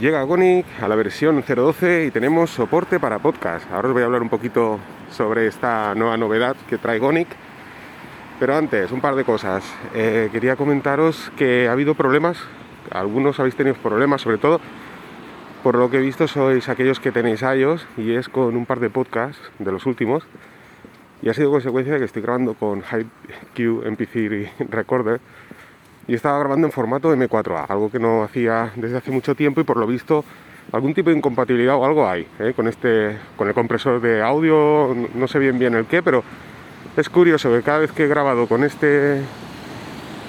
Llega Gonic a la versión 0.12 y tenemos soporte para podcast. Ahora os voy a hablar un poquito sobre esta nueva novedad que trae Gonic. Pero antes, un par de cosas. Eh, quería comentaros que ha habido problemas, algunos habéis tenido problemas, sobre todo por lo que he visto sois aquellos que tenéis iOS y es con un par de podcasts de los últimos. Y ha sido consecuencia de que estoy grabando con HiQ MP3 Recorder y estaba grabando en formato M4A, algo que no hacía desde hace mucho tiempo y por lo visto algún tipo de incompatibilidad o algo hay ¿eh? con este con el compresor de audio, no sé bien bien el qué, pero es curioso que cada vez que he grabado con este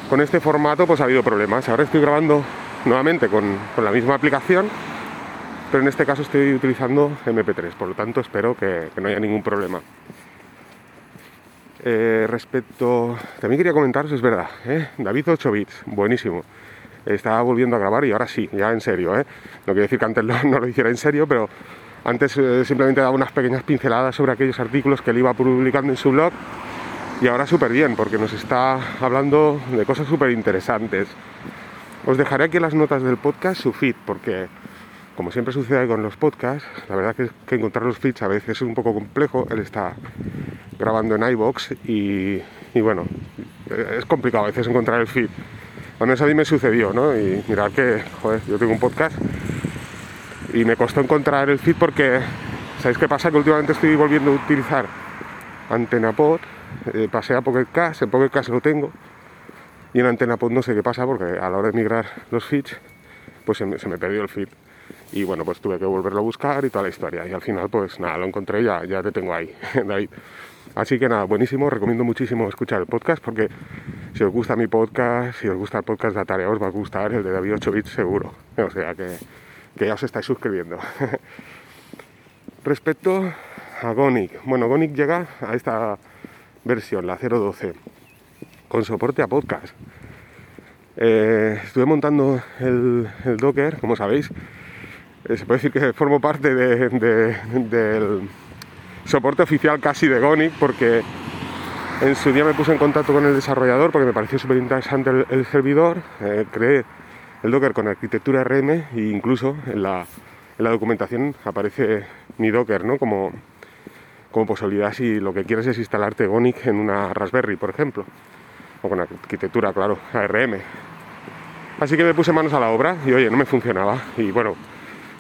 con este formato pues ha habido problemas. Ahora estoy grabando nuevamente con, la misma aplicación, pero en este caso estoy utilizando MP3, por lo tanto espero que no haya ningún problema. Eh, respecto, también quería comentaros, es verdad, ¿eh? David 8 bits, buenísimo. Estaba volviendo a grabar y ahora sí, ya en serio, ¿eh? No quiero decir que antes no, lo hiciera en serio, pero antes simplemente daba unas pequeñas pinceladas sobre aquellos artículos que él iba publicando en su blog y ahora súper bien, porque nos está hablando de cosas súper interesantes. Os dejaré aquí las notas del podcast su feed, porque como siempre sucede con los podcasts, la verdad que, que encontrar los feeds a veces es un poco complejo. Él está grabando en iBox y, bueno, es complicado a veces encontrar el feed. Al menos a mí me sucedió, ¿no? Y mirad que, joder, yo tengo un podcast y me costó encontrar el feed porque, ¿sabéis qué pasa? Que últimamente estoy volviendo a utilizar AntenaPod, eh, pasé a Pocket Cast, en Pocket Cast lo tengo y en AntenaPod no sé qué pasa porque a la hora de migrar los feeds, pues se me, se me perdió el feed y bueno, pues tuve que volverlo a buscar y toda la historia. Y al final, pues nada, lo encontré ya, ya te tengo ahí, David. Así que nada, buenísimo, recomiendo muchísimo escuchar el podcast porque si os gusta mi podcast, si os gusta el podcast de Atarea, os va a gustar el de David 8 bits seguro. O sea que, que ya os estáis suscribiendo. Respecto a Gonic, bueno, Gonic llega a esta versión, la 012, con soporte a podcast. Eh, estuve montando el, Docker, como sabéis, eh, se puede decir que formo parte del soporte oficial casi de Gonic porque en su día me puse en contacto con el desarrollador porque me pareció súper interesante el, servidor, eh, creé el Docker con arquitectura RM e incluso en la, documentación aparece mi Docker ¿no? como, como posibilidad si lo que quieres es instalarte Gonic en una Raspberry, por ejemplo, o con arquitectura, claro, ARM. Así que me puse manos a la obra y oye, no me funcionaba. Y bueno,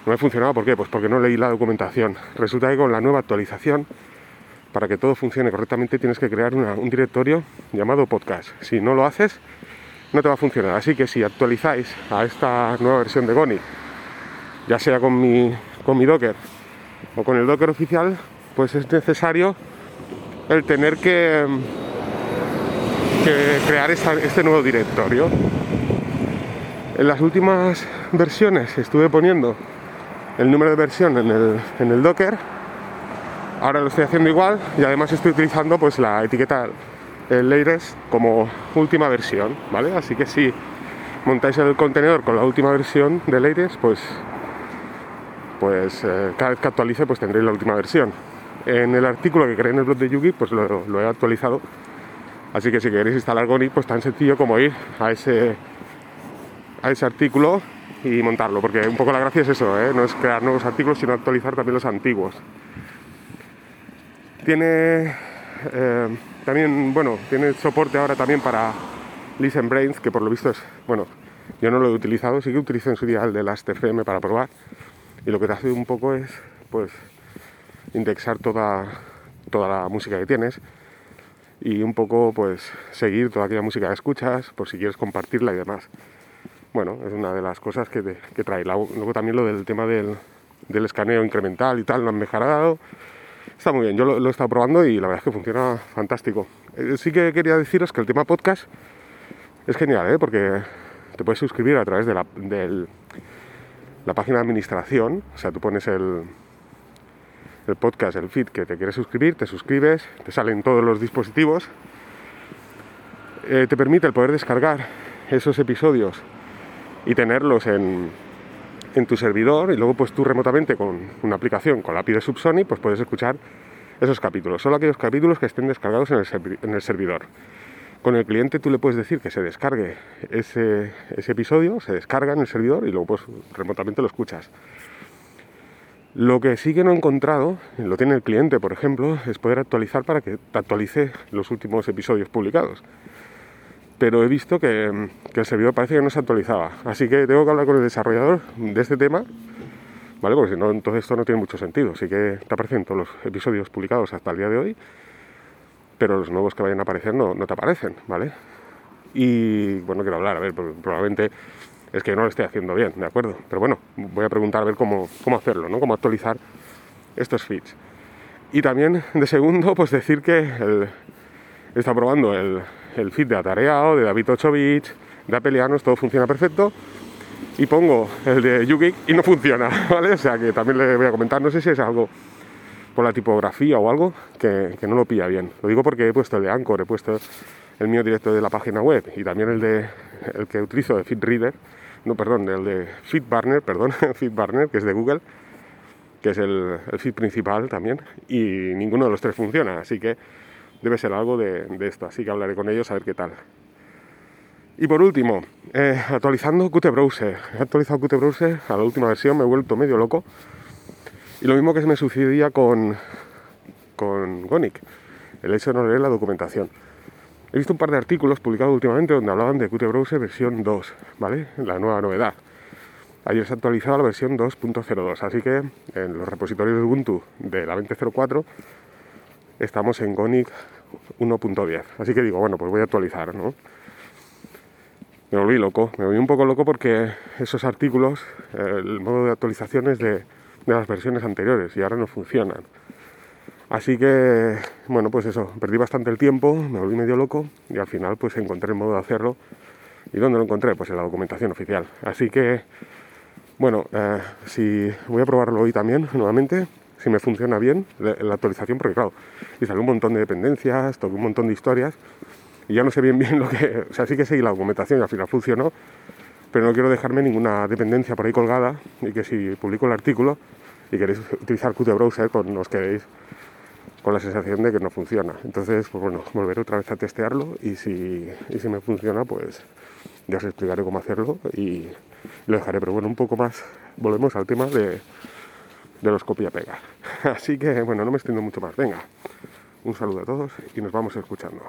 no me funcionaba, ¿por qué? Pues porque no leí la documentación. Resulta que con la nueva actualización, para que todo funcione correctamente, tienes que crear un directorio llamado podcast. Si no lo haces, no te va a funcionar. Así que si actualizáis a esta nueva versión de Goni, ya sea con mi, con mi Docker o con el Docker oficial, pues es necesario el tener que, crear este nuevo directorio. En las últimas versiones estuve poniendo el número de versión en el, en el Docker. Ahora lo estoy haciendo igual y además estoy utilizando pues la etiqueta el como última versión, ¿vale? Así que si montáis el contenedor con la última versión de latest, pues pues eh, cada vez que actualice pues tendréis la última versión. En el artículo que creé en el blog de Yugi pues lo, lo he actualizado. Así que si queréis instalar Goni, pues tan sencillo como ir a ese a ese artículo y montarlo, porque un poco la gracia es eso, ¿eh? no es crear nuevos artículos, sino actualizar también los antiguos. Tiene eh, también, bueno, tiene soporte ahora también para Listen Brains, que por lo visto es, bueno, yo no lo he utilizado, sí que utilicé en su día el de las TFM para probar, y lo que te hace un poco es, pues, indexar toda, toda la música que tienes y un poco, pues, seguir toda aquella música que escuchas, por si quieres compartirla y demás bueno, es una de las cosas que, trae. Luego también lo del tema del, escaneo incremental y tal, lo han mejorado. Está muy bien, yo lo, he estado probando y la verdad es que funciona fantástico. Eh, sí que quería deciros que el tema podcast es genial, ¿eh? porque te puedes suscribir a través de la, página de administración, o sea, tú pones el, el podcast, el feed que te quieres suscribir, te suscribes, te salen todos los dispositivos, eh, te permite el poder descargar esos episodios y tenerlos en, en tu servidor y luego pues tú remotamente con una aplicación, con la API de Subsonic, pues puedes escuchar esos capítulos, solo aquellos capítulos que estén descargados en el, en el servidor. Con el cliente tú le puedes decir que se descargue ese, ese episodio, se descarga en el servidor y luego pues remotamente lo escuchas. Lo que sí que no he encontrado, lo tiene el cliente por ejemplo, es poder actualizar para que te actualice los últimos episodios publicados. Pero he visto que, que el servidor parece que no se actualizaba. Así que tengo que hablar con el desarrollador de este tema ¿vale? Porque si no, entonces esto no tiene mucho sentido. Así que te aparecen todos los episodios publicados hasta el día de hoy, pero los nuevos que vayan a aparecer no, te aparecen, ¿vale? Y bueno, quiero hablar, a ver, probablemente es que no lo estoy haciendo bien, ¿de acuerdo? Pero bueno, voy a preguntar a ver cómo, cómo hacerlo, ¿no? Cómo actualizar estos feeds. Y también, de segundo, pues decir que el, está probando el, el feed de Atareado, de David Ochovich, de Apelianos, todo funciona perfecto y pongo el de YouGeek y no funciona, ¿vale? O sea que también le voy a comentar, no sé si es algo por la tipografía o algo que, no lo pilla bien. Lo digo porque he puesto el de Anchor, he puesto el mío directo de la página web y también el de el que utilizo de FeedReader, no, perdón, el de FeedBurner, perdón, FeedBurner, que es de Google, que es el, feed principal también, y ninguno de los tres funciona, así que debe ser algo de, esto, así que hablaré con ellos a ver qué tal. Y por último, eh, actualizando Qt Browser. He actualizado Qt Browser a la última versión, me he vuelto medio loco. Y lo mismo que se me sucedía con, con Gonic, el hecho de no leer la documentación. He visto un par de artículos publicados últimamente donde hablaban de Qt Browser versión 2, ¿vale? La nueva novedad. Ayer se ha actualizado la versión 2.02, así que en los repositorios de Ubuntu de la 20.04 estamos en Gonic 1.10. Así que digo, bueno, pues voy a actualizar, ¿no? me volví loco, me volví un poco loco porque esos artículos, el modo de actualización es de, las versiones anteriores y ahora no funcionan. Así que, bueno, pues eso, perdí bastante el tiempo, me volví medio loco y al final pues encontré el modo de hacerlo. ¿Y dónde lo encontré? Pues en la documentación oficial. Así que, bueno, eh, si voy a probarlo hoy también, nuevamente, si me funciona bien la actualización, porque claro, y sale un montón de dependencias, toqué un montón de historias y ya no sé bien bien lo que... O sea, sí que seguí la documentación y al final funcionó, pero no quiero dejarme ninguna dependencia por ahí colgada y que si publico el artículo y queréis utilizar Qt Browser, pues no os quedéis con la sensación de que no funciona. Entonces, pues bueno, volveré otra vez a testearlo y si, y si me funciona, pues ya os explicaré cómo hacerlo y lo dejaré. Pero bueno, un poco más, volvemos al tema de, de los copia-pega. Así que bueno, no me extiendo mucho más. Venga, un saludo a todos y nos vamos escuchando.